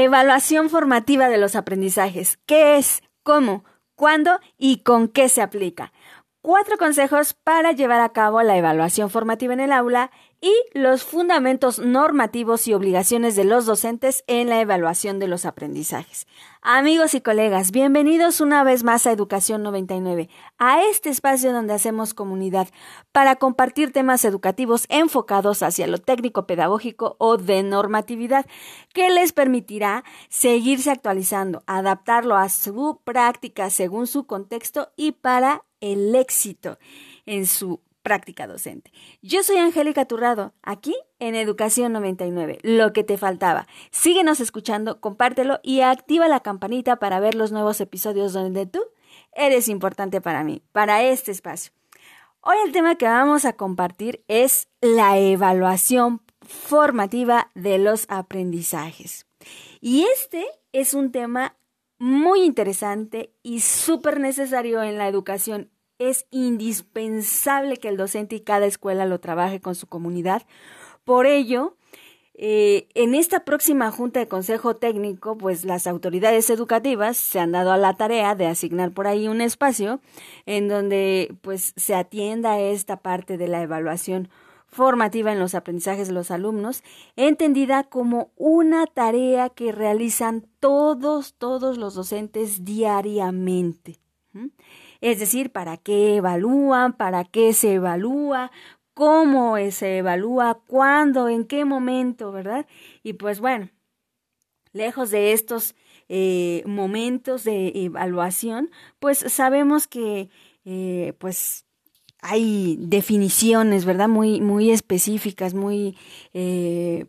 Evaluación formativa de los aprendizajes. ¿Qué es? ¿Cómo? ¿Cuándo? ¿Y con qué se aplica? Cuatro consejos para llevar a cabo la evaluación formativa en el aula y los fundamentos normativos y obligaciones de los docentes en la evaluación de los aprendizajes. Amigos y colegas, bienvenidos una vez más a Educación 99, a este espacio donde hacemos comunidad para compartir temas educativos enfocados hacia lo técnico pedagógico o de normatividad, que les permitirá seguirse actualizando, adaptarlo a su práctica según su contexto y para el éxito en su práctica docente. Yo soy Angélica Turrado, aquí en Educación 99, lo que te faltaba. Síguenos escuchando, compártelo y activa la campanita para ver los nuevos episodios donde tú eres importante para mí, para este espacio. Hoy el tema que vamos a compartir es la evaluación formativa de los aprendizajes. Y este es un tema muy interesante y súper necesario en la educación es indispensable que el docente y cada escuela lo trabaje con su comunidad. Por ello, eh, en esta próxima Junta de Consejo Técnico, pues las autoridades educativas se han dado a la tarea de asignar por ahí un espacio en donde pues se atienda esta parte de la evaluación formativa en los aprendizajes de los alumnos, entendida como una tarea que realizan todos, todos los docentes diariamente. Es decir, para qué evalúan, para qué se evalúa, cómo se evalúa, cuándo, en qué momento, ¿verdad? Y pues bueno, lejos de estos eh, momentos de evaluación, pues sabemos que eh, pues hay definiciones, ¿verdad? Muy, muy específicas, muy eh,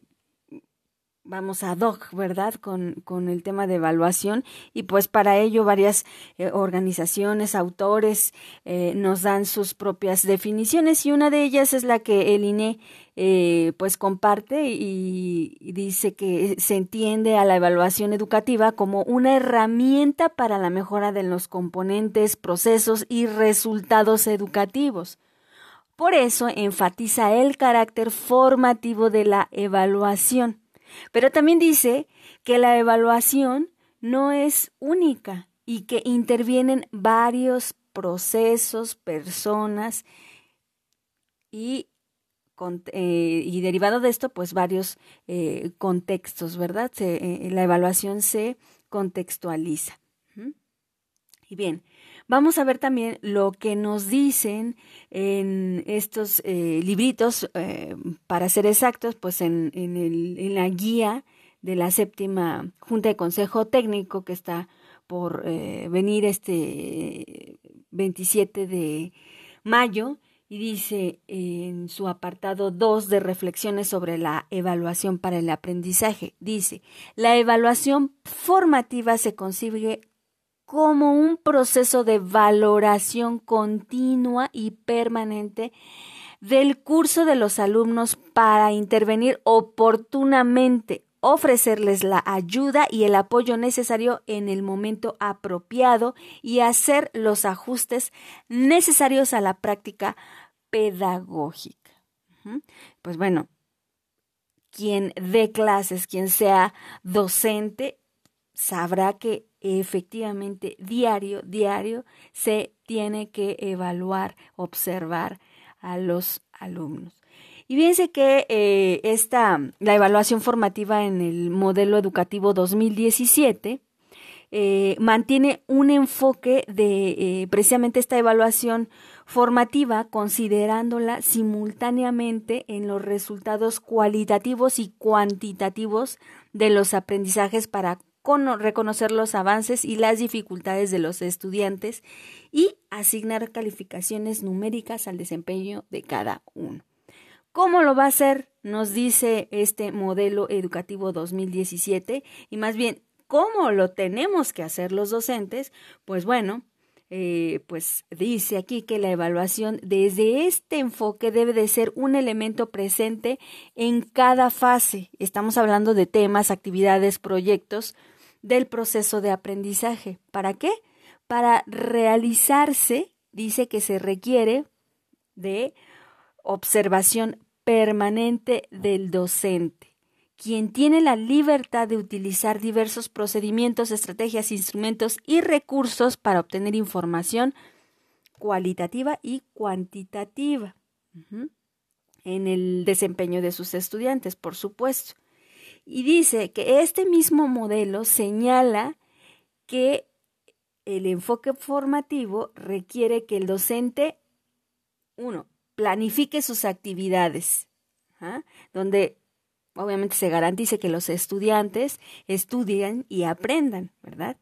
vamos a doc, ¿verdad? Con, con, el tema de evaluación y pues para ello varias eh, organizaciones, autores eh, nos dan sus propias definiciones y una de ellas es la que el INE eh, pues comparte y dice que se entiende a la evaluación educativa como una herramienta para la mejora de los componentes, procesos y resultados educativos. Por eso enfatiza el carácter formativo de la evaluación pero también dice que la evaluación no es única y que intervienen varios procesos, personas y, eh, y derivado de esto, pues varios eh, contextos, ¿verdad? Eh, la evaluación se contextualiza. Y bien, Vamos a ver también lo que nos dicen en estos eh, libritos, eh, para ser exactos, pues en, en, el, en, la guía de la séptima Junta de Consejo Técnico que está por eh, venir este 27 de mayo y dice en su apartado 2 de reflexiones sobre la evaluación para el aprendizaje, dice, la evaluación formativa se consigue como un proceso de valoración continua y permanente del curso de los alumnos para intervenir oportunamente, ofrecerles la ayuda y el apoyo necesario en el momento apropiado y hacer los ajustes necesarios a la práctica pedagógica. Pues bueno, quien dé clases, quien sea docente, sabrá que efectivamente diario, diario se tiene que evaluar, observar a los alumnos. Y fíjense que eh, esta, la evaluación formativa en el modelo educativo 2017 eh, mantiene un enfoque de eh, precisamente esta evaluación formativa considerándola simultáneamente en los resultados cualitativos y cuantitativos de los aprendizajes para reconocer los avances y las dificultades de los estudiantes y asignar calificaciones numéricas al desempeño de cada uno. ¿Cómo lo va a hacer? Nos dice este modelo educativo 2017 y más bien, ¿cómo lo tenemos que hacer los docentes? Pues bueno, eh, pues dice aquí que la evaluación desde este enfoque debe de ser un elemento presente en cada fase. Estamos hablando de temas, actividades, proyectos del proceso de aprendizaje. ¿Para qué? Para realizarse, dice que se requiere de observación permanente del docente, quien tiene la libertad de utilizar diversos procedimientos, estrategias, instrumentos y recursos para obtener información cualitativa y cuantitativa en el desempeño de sus estudiantes, por supuesto. Y dice que este mismo modelo señala que el enfoque formativo requiere que el docente, uno, planifique sus actividades, ¿ah? donde obviamente se garantice que los estudiantes estudien y aprendan, ¿verdad?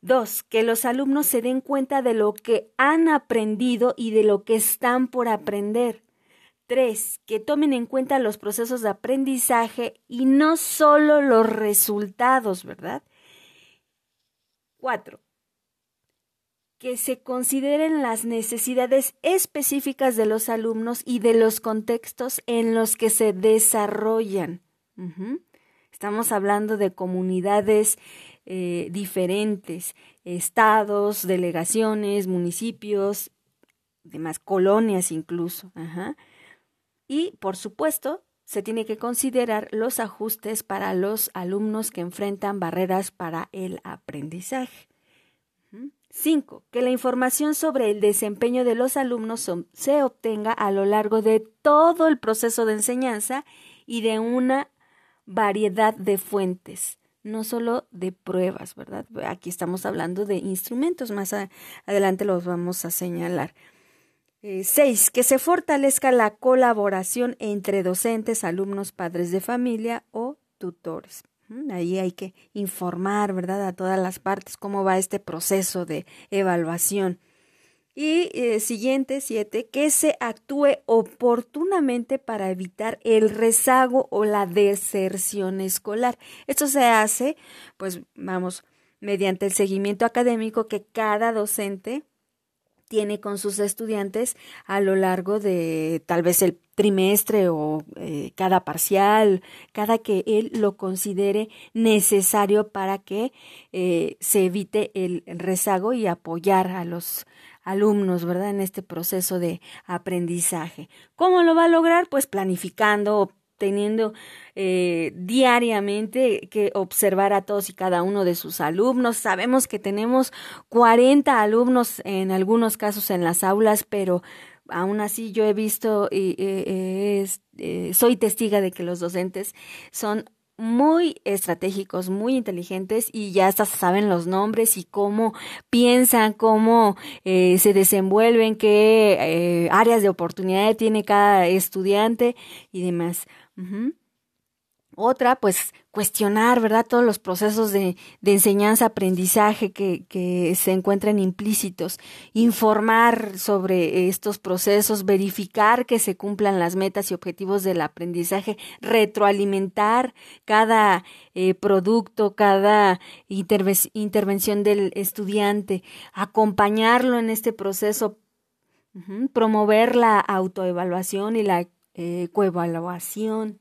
Dos, que los alumnos se den cuenta de lo que han aprendido y de lo que están por aprender. Tres, que tomen en cuenta los procesos de aprendizaje y no solo los resultados, ¿verdad? Cuatro, que se consideren las necesidades específicas de los alumnos y de los contextos en los que se desarrollan. Estamos hablando de comunidades eh, diferentes, estados, delegaciones, municipios, demás colonias incluso. Y, por supuesto, se tiene que considerar los ajustes para los alumnos que enfrentan barreras para el aprendizaje. 5. Que la información sobre el desempeño de los alumnos se obtenga a lo largo de todo el proceso de enseñanza y de una variedad de fuentes, no solo de pruebas, ¿verdad? Aquí estamos hablando de instrumentos, más adelante los vamos a señalar. 6. Eh, que se fortalezca la colaboración entre docentes, alumnos, padres de familia o tutores. Ahí hay que informar, ¿verdad?, a todas las partes cómo va este proceso de evaluación. Y eh, siguiente, siete, que se actúe oportunamente para evitar el rezago o la deserción escolar. Esto se hace, pues vamos, mediante el seguimiento académico que cada docente tiene con sus estudiantes a lo largo de tal vez el trimestre o eh, cada parcial, cada que él lo considere necesario para que eh, se evite el rezago y apoyar a los alumnos, ¿verdad? En este proceso de aprendizaje. ¿Cómo lo va a lograr? Pues planificando, teniendo eh, diariamente que observar a todos y cada uno de sus alumnos. Sabemos que tenemos 40 alumnos en algunos casos en las aulas, pero aún así yo he visto y eh, eh, soy testiga de que los docentes son muy estratégicos, muy inteligentes y ya hasta saben los nombres y cómo piensan, cómo eh, se desenvuelven, qué eh, áreas de oportunidad tiene cada estudiante y demás. Otra, pues cuestionar, ¿verdad? Todos los procesos de, de enseñanza-aprendizaje que, que, se encuentran implícitos, informar sobre estos procesos, verificar que se cumplan las metas y objetivos del aprendizaje, retroalimentar cada eh, producto, cada intervención del estudiante, acompañarlo en este proceso, promover la autoevaluación y la eh, coevaluación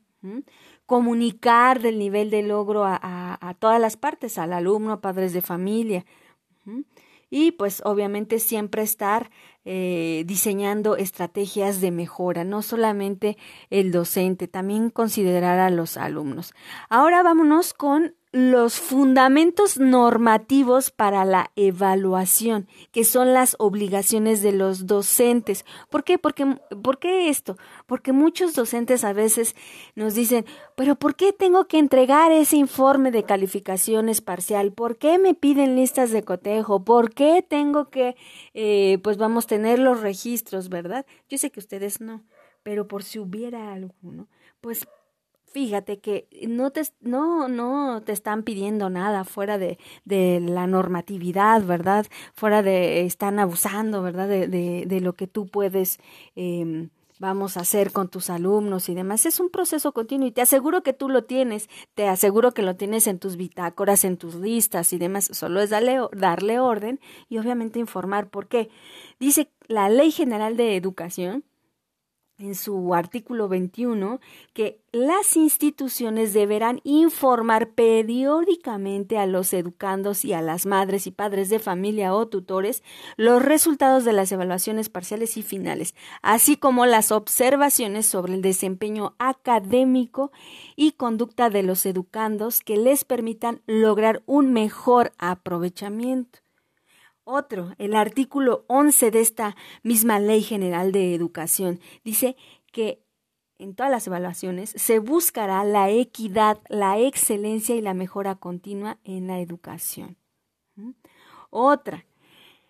comunicar del nivel de logro a, todas las partes, al alumno, a padres de familia. Y pues obviamente siempre estar eh, diseñando estrategias de mejora, no solamente el docente, también considerar a los alumnos. Ahora vámonos con los fundamentos normativos para la evaluación, que son las obligaciones de los docentes. ¿Por qué? Porque, ¿Por qué esto? Porque muchos docentes a veces nos dicen, pero ¿por qué tengo que entregar ese informe de calificaciones parcial? ¿Por qué me piden listas de cotejo? ¿Por qué tengo que, eh, pues vamos, tener los registros, verdad? Yo sé que ustedes no, pero por si hubiera alguno, pues fíjate que no te, no, no te están pidiendo nada fuera de, de la normatividad, ¿verdad? Fuera de, están abusando, ¿verdad? De, de, de lo que tú puedes, eh, vamos a hacer con tus alumnos y demás. Es un proceso continuo y te aseguro que tú lo tienes, te aseguro que lo tienes en tus bitácoras, en tus listas y demás. Solo es darle, darle orden y obviamente informar por qué. Dice la Ley General de Educación en su artículo 21 que las instituciones deberán informar periódicamente a los educandos y a las madres y padres de familia o tutores los resultados de las evaluaciones parciales y finales, así como las observaciones sobre el desempeño académico y conducta de los educandos que les permitan lograr un mejor aprovechamiento. Otro, el artículo 11 de esta misma Ley General de Educación, dice que en todas las evaluaciones se buscará la equidad, la excelencia y la mejora continua en la educación. ¿Mm? Otra,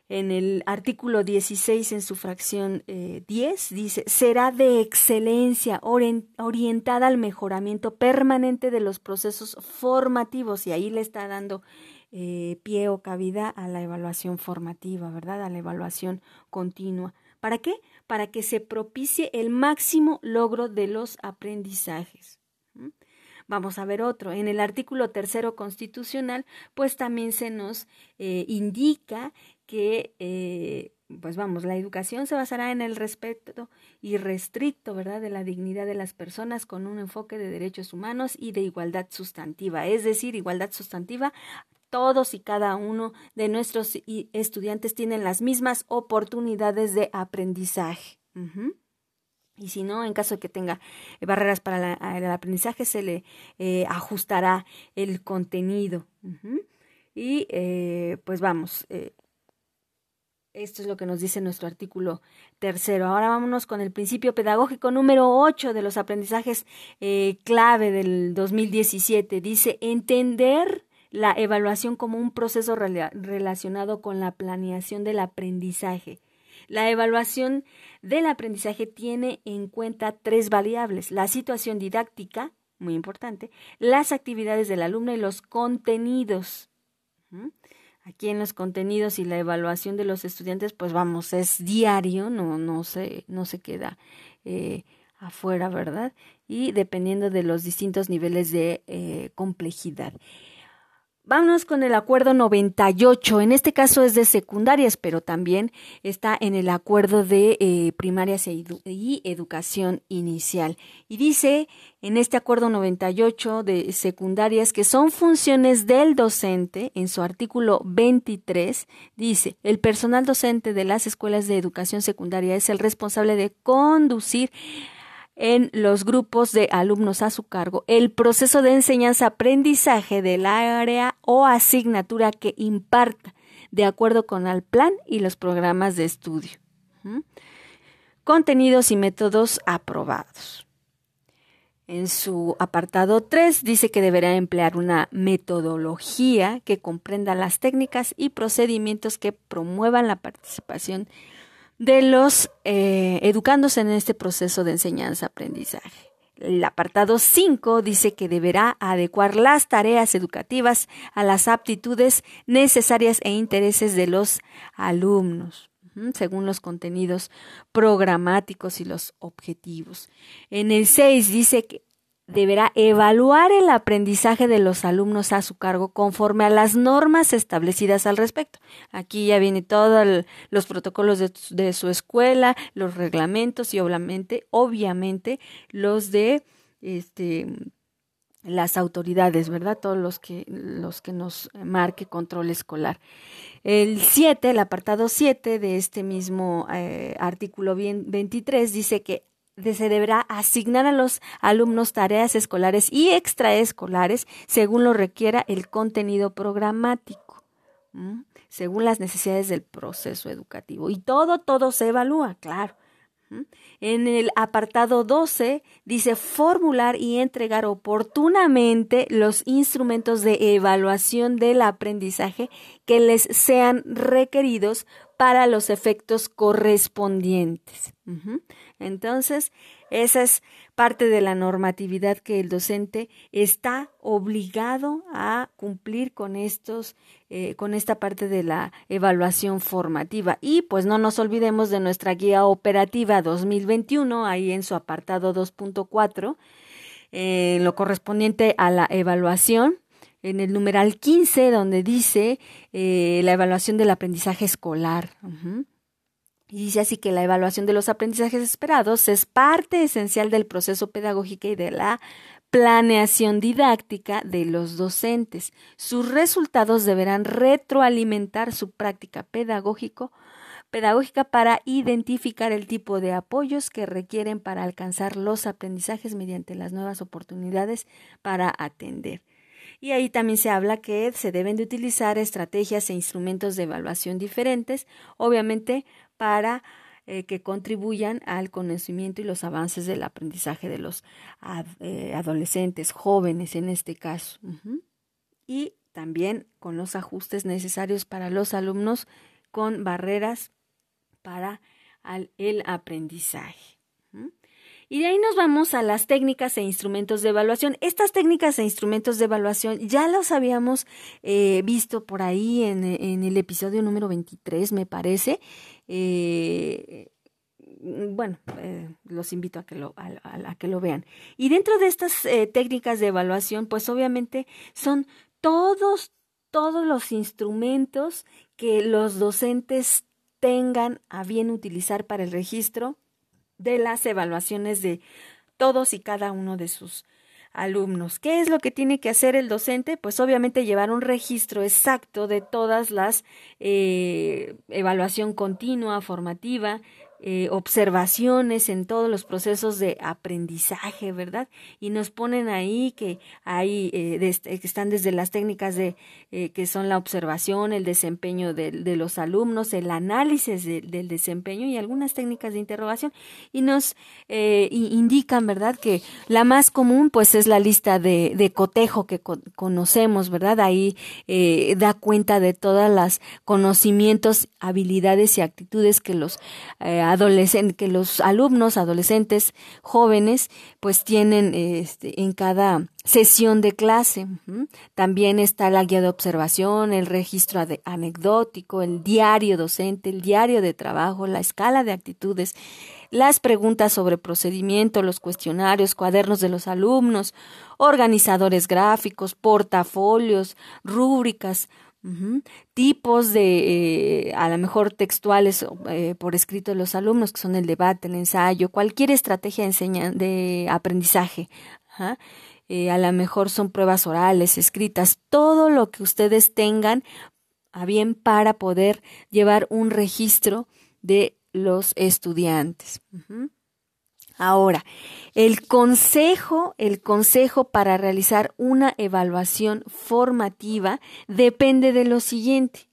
en el artículo 16, en su fracción 10, eh, dice, será de excelencia orientada al mejoramiento permanente de los procesos formativos, y ahí le está dando eh, pie o cabida a la evaluación formativa, ¿verdad? A la evaluación continua. ¿Para qué? Para que se propicie el máximo logro de los aprendizajes. Vamos a ver otro. En el artículo tercero constitucional, pues también se nos eh, indica que, eh, pues vamos, la educación se basará en el respeto irrestricto, ¿verdad?, de la dignidad de las personas con un enfoque de derechos humanos y de igualdad sustantiva, es decir, igualdad sustantiva todos y cada uno de nuestros estudiantes tienen las mismas oportunidades de aprendizaje. Y si no, en caso de que tenga barreras para el aprendizaje, se le eh, ajustará el contenido. Y eh, pues vamos, eh, esto es lo que nos dice nuestro artículo tercero. Ahora vámonos con el principio pedagógico número 8 de los aprendizajes clave del 2017. Dice, entender la evaluación como un proceso relacionado con la planeación del aprendizaje. La evaluación del aprendizaje tiene en cuenta tres variables, la situación didáctica, muy importante, las actividades del alumno y los contenidos. Aquí en los contenidos y la evaluación de los estudiantes, pues vamos, es diario, no, no, se, no se queda eh, afuera, ¿verdad? Y dependiendo de los distintos niveles de eh, complejidad. Vámonos con el acuerdo 98. En este caso es de secundarias, pero también está en el acuerdo de eh, primarias e y educación inicial. Y dice en este acuerdo 98 de secundarias que son funciones del docente, en su artículo 23, dice, el personal docente de las escuelas de educación secundaria es el responsable de conducir en los grupos de alumnos a su cargo el proceso de enseñanza-aprendizaje del área o asignatura que imparta, de acuerdo con el plan y los programas de estudio. Contenidos y métodos aprobados. En su apartado 3 dice que deberá emplear una metodología que comprenda las técnicas y procedimientos que promuevan la participación de los eh, educandos en este proceso de enseñanza-aprendizaje. El apartado 5 dice que deberá adecuar las tareas educativas a las aptitudes necesarias e intereses de los alumnos según los contenidos programáticos y los objetivos. En el 6 dice que deberá evaluar el aprendizaje de los alumnos a su cargo conforme a las normas establecidas al respecto. Aquí ya viene todos los protocolos de, su escuela, los reglamentos y obviamente, obviamente los de este las autoridades, ¿verdad? Todos los que, los que nos marque control escolar. El 7, el apartado 7 de este mismo eh, artículo 23 dice que se deberá asignar a los alumnos tareas escolares y extraescolares según lo requiera el contenido programático, según las necesidades del proceso educativo. Y todo, todo se evalúa, claro. En el apartado 12 dice formular y entregar oportunamente los instrumentos de evaluación del aprendizaje que les sean requeridos para los efectos correspondientes. Entonces, esa es parte de la normatividad que el docente está obligado a cumplir con estos, eh, con esta parte de la evaluación formativa. Y pues no nos olvidemos de nuestra guía operativa 2021, ahí en su apartado 2.4, eh, lo correspondiente a la evaluación en el numeral 15, donde dice eh, la evaluación del aprendizaje escolar. Y dice así que la evaluación de los aprendizajes esperados es parte esencial del proceso pedagógico y de la planeación didáctica de los docentes. Sus resultados deberán retroalimentar su práctica pedagógico, pedagógica para identificar el tipo de apoyos que requieren para alcanzar los aprendizajes mediante las nuevas oportunidades para atender. Y ahí también se habla que se deben de utilizar estrategias e instrumentos de evaluación diferentes, obviamente para eh, que contribuyan al conocimiento y los avances del aprendizaje de los eh, adolescentes, jóvenes en este caso. Y también con los ajustes necesarios para los alumnos con barreras para el aprendizaje. Y de ahí nos vamos a las técnicas e instrumentos de evaluación. Estas técnicas e instrumentos de evaluación ya los habíamos eh, visto por ahí en, el episodio número 23, me parece. Eh, bueno, eh, los invito a que lo, a, que lo vean. Y dentro de estas técnicas de evaluación, pues obviamente son todos, todos los instrumentos que los docentes tengan a bien utilizar para el registro de las evaluaciones de todos y cada uno de sus alumnos. ¿Qué es lo que tiene que hacer el docente? Pues obviamente llevar un registro exacto de todas las eh, evaluación continua, formativa, eh, observaciones en todos los procesos de aprendizaje, ¿verdad? Y nos ponen ahí que hay, eh, que están desde las técnicas de, eh, que son la observación, el desempeño de, de los alumnos, el análisis del desempeño y algunas técnicas de interrogación. Y nos indican, ¿verdad? Que la más común, pues, es la lista de, de cotejo que conocemos, ¿verdad? Ahí da cuenta de todas las conocimientos, habilidades y actitudes que los que los alumnos, adolescentes, jóvenes, pues tienen este, en cada sesión de clase. También está la guía de observación, el registro anecdótico, el diario docente, el diario de trabajo, la escala de actitudes, las preguntas sobre procedimiento, los cuestionarios, cuadernos de los alumnos, organizadores gráficos, portafolios, rúbricas, Tipos de, eh, a lo mejor textuales eh, por escrito de los alumnos, que son el debate, el ensayo, cualquier estrategia de, aprendizaje. Eh, a lo mejor son pruebas orales, escritas, todo lo que ustedes tengan a bien para poder llevar un registro de los estudiantes. Ahora, el consejo, el consejo para realizar una evaluación formativa depende de lo siguiente.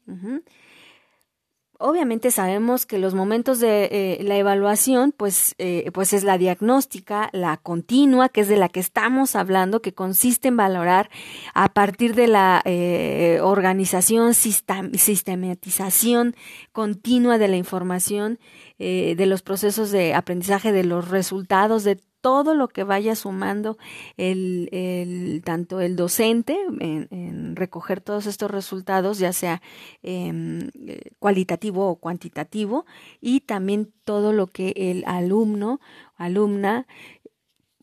Obviamente sabemos que los momentos de eh, la evaluación, pues, eh, pues es la diagnóstica, la continua, que es de la que estamos hablando, que consiste en valorar a partir de la eh, organización, sistematización continua de la información, de los procesos de aprendizaje, de los resultados, de todo lo que vaya sumando el, tanto el docente en, recoger todos estos resultados, ya sea em, cualitativo o cuantitativo, y también todo lo que el alumno, alumna,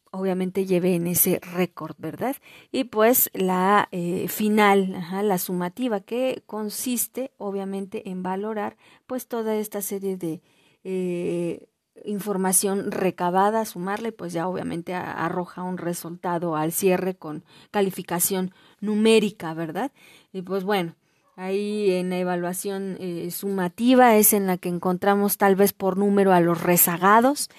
obviamente lleve en ese récord, ¿verdad? Y pues la eh, final, la sumativa, que consiste obviamente en valorar pues toda esta serie de eh, información recabada, sumarle, pues ya obviamente arroja un resultado al cierre con calificación numérica, ¿verdad? Y pues bueno, ahí en la evaluación eh, sumativa es en la que encontramos tal vez por número a los rezagados,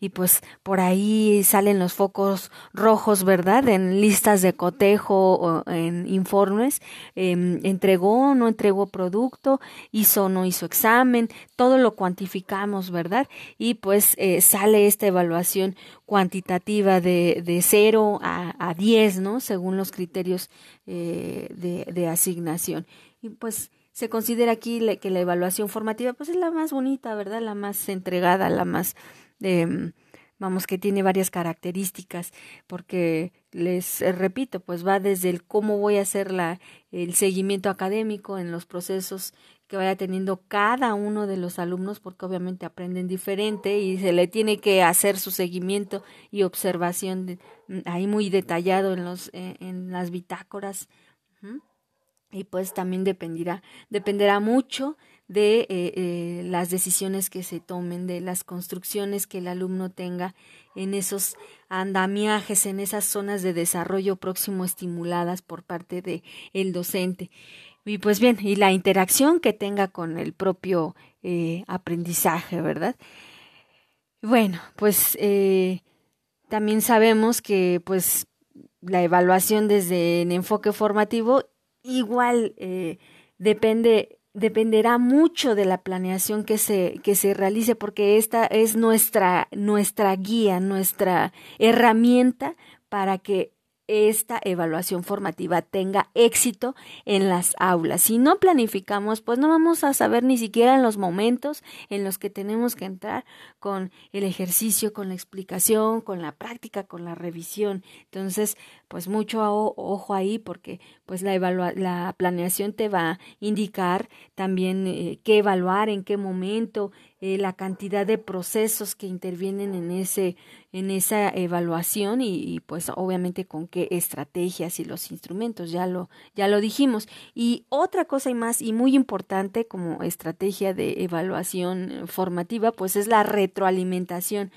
y pues por ahí salen los focos rojos, ¿verdad? En listas de cotejo o en informes. Em, entregó no entregó producto, hizo o no hizo examen, todo lo cuantificamos, ¿verdad? Y pues eh, sale esta evaluación cuantitativa de, de 0 a, a 10, ¿no? Según los criterios eh, de, de asignación. Y pues se considera aquí que la evaluación formativa pues es la más bonita, ¿verdad? La más entregada, la más Em, vamos, que tiene varias características, porque les eh, repito, pues va desde el cómo voy a hacer la, el seguimiento académico en los procesos que vaya teniendo cada uno de los alumnos, porque obviamente aprenden diferente y se le tiene que hacer su seguimiento y observación mm, ahí muy detallado en, los, eh, en las bitácoras. Y pues también dependerá, dependerá mucho de eh, eh, las decisiones que se tomen, de las construcciones que el alumno tenga en esos andamiajes, en esas zonas de desarrollo próximo estimuladas por parte de el docente. Y pues bien, y la interacción que tenga con el propio eh, aprendizaje, ¿verdad? Bueno, pues también sabemos que pues la evaluación desde el enfoque formativo igual eh, depende dependerá mucho de la planeación que se que se realice porque esta es nuestra nuestra guía nuestra herramienta para que esta evaluación formativa tenga éxito en las aulas. Si no planificamos, pues no vamos a saber ni siquiera en los momentos en los que tenemos que entrar con el ejercicio, con la explicación, con la práctica, con la revisión. Entonces, pues mucho ojo ahí porque pues la, la planeación te va a indicar también eh, qué evaluar, en qué momento, eh, la cantidad de procesos que intervienen en ese en esa evaluación y, pues obviamente con qué estrategias y los instrumentos ya lo ya lo dijimos. Y otra cosa y más y muy importante como estrategia de evaluación formativa pues es la retroalimentación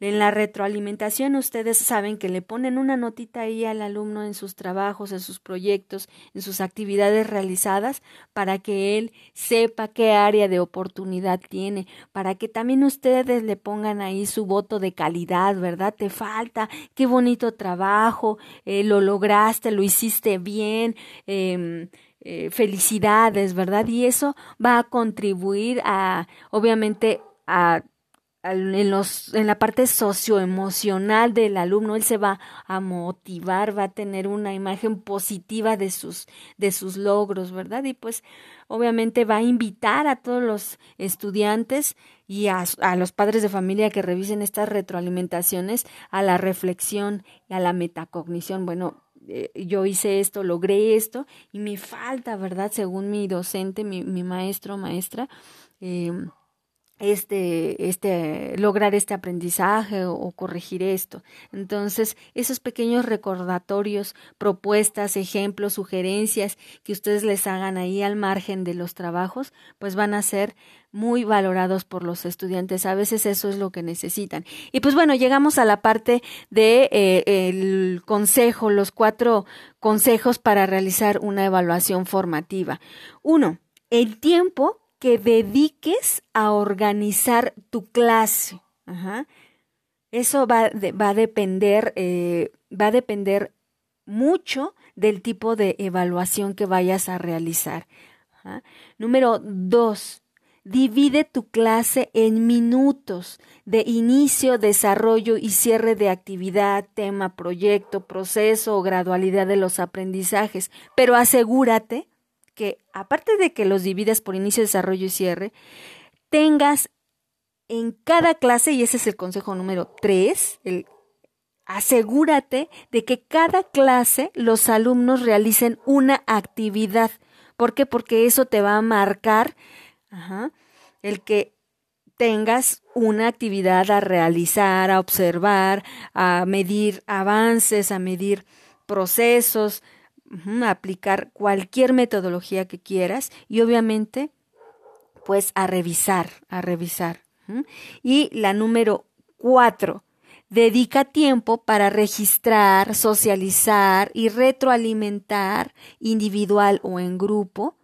en la retroalimentación ustedes saben que le ponen una notita ahí al alumno en sus trabajos, en sus proyectos, en sus actividades realizadas para que él sepa qué área de oportunidad tiene, para que también ustedes le pongan ahí su voto de calidad, ¿verdad? Te falta, qué bonito trabajo, eh, lo lograste, lo hiciste bien. Eh, eh, felicidades, ¿verdad? Y eso va a contribuir a, obviamente, a en, los, en la parte socioemocional del alumno, él se va a motivar, va a tener una imagen positiva de sus, de sus logros, ¿verdad? Y pues obviamente va a invitar a todos los estudiantes y a, los padres de familia que revisen estas retroalimentaciones a la reflexión y a la metacognición. Bueno, eh, yo hice esto, logré esto y me falta, ¿verdad? Según mi docente, mi, mi maestro, maestra, eh, este, este, lograr este aprendizaje o, corregir esto. Entonces, esos pequeños recordatorios, propuestas, ejemplos, sugerencias que ustedes les hagan ahí al margen de los trabajos, pues van a ser muy valorados por los estudiantes. A veces eso es lo que necesitan. Y pues bueno, llegamos a la parte de eh, consejo, los cuatro consejos para realizar una evaluación formativa. Uno, el tiempo que dediques a organizar tu clase. Eso va, va, a depender, eh, va a depender mucho del tipo de evaluación que vayas a realizar. Número dos, divide tu clase en minutos de inicio, desarrollo y cierre de actividad, tema, proyecto, proceso o gradualidad de los aprendizajes, pero asegúrate que, aparte de que los dividas por inicio, desarrollo y cierre, tengas en cada clase, y ese es el consejo número tres, el asegúrate de que cada clase los alumnos realicen una actividad. ¿Por qué? Porque eso te va a marcar el que tengas una actividad a realizar, a observar, a medir avances, a medir procesos, aplicar cualquier metodología que quieras y obviamente pues a revisar, a revisar. Y la número cuatro, dedica tiempo para registrar, socializar y retroalimentar individual o en grupo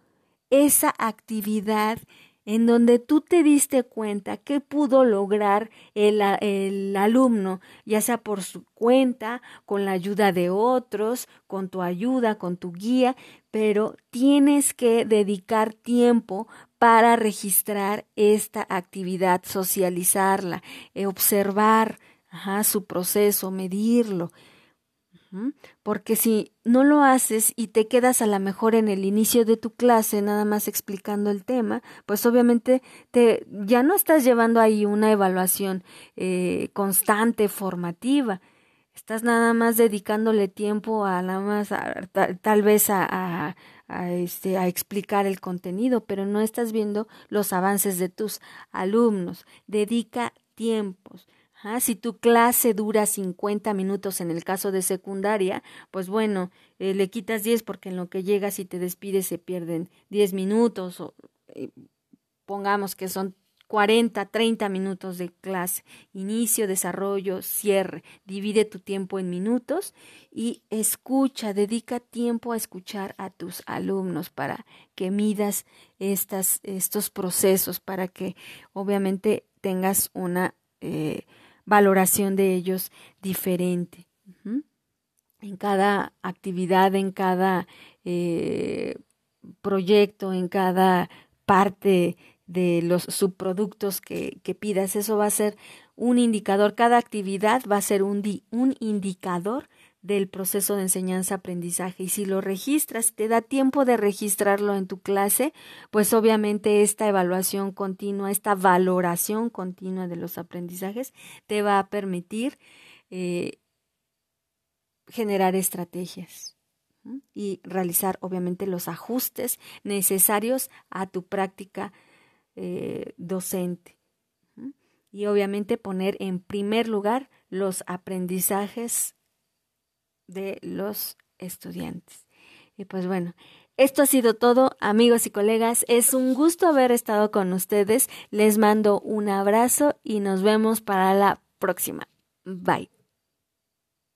esa actividad en donde tú te diste cuenta que pudo lograr el, el, alumno, ya sea por su cuenta, con la ayuda de otros, con tu ayuda, con tu guía, pero tienes que dedicar tiempo para registrar esta actividad, socializarla, eh, observar su proceso, medirlo. Porque si no lo haces y te quedas a lo mejor en el inicio de tu clase nada más explicando el tema, pues obviamente te ya no estás llevando ahí una evaluación eh, constante, formativa. Estás nada más dedicándole tiempo a nada más tal, vez este, a explicar el contenido, pero no estás viendo los avances de tus alumnos. Dedica tiempos si tu clase dura 50 minutos en el caso de secundaria, pues bueno, eh, le quitas 10 porque en lo que llegas y te despides se pierden 10 minutos o eh, pongamos que son 40, 30 minutos de clase, inicio, desarrollo, cierre. Divide tu tiempo en minutos y escucha, dedica tiempo a escuchar a tus alumnos para que midas estas, estos procesos, para que obviamente tengas una eh, valoración de ellos diferente. En cada actividad, en cada eh, proyecto, en cada parte de los subproductos que, que, pidas. Eso va a ser un indicador. Cada actividad va a ser un, un indicador del proceso de enseñanza-aprendizaje. Y si lo registras, te da tiempo de registrarlo en tu clase, pues obviamente esta evaluación continua, esta valoración continua de los aprendizajes te va a permitir eh, generar estrategias y realizar obviamente los ajustes necesarios a tu práctica eh, docente. Y obviamente poner en primer lugar los aprendizajes de los estudiantes. Y pues bueno, esto ha sido todo, amigos y colegas. Es un gusto haber estado con ustedes. Les mando un abrazo y nos vemos para la próxima. Bye.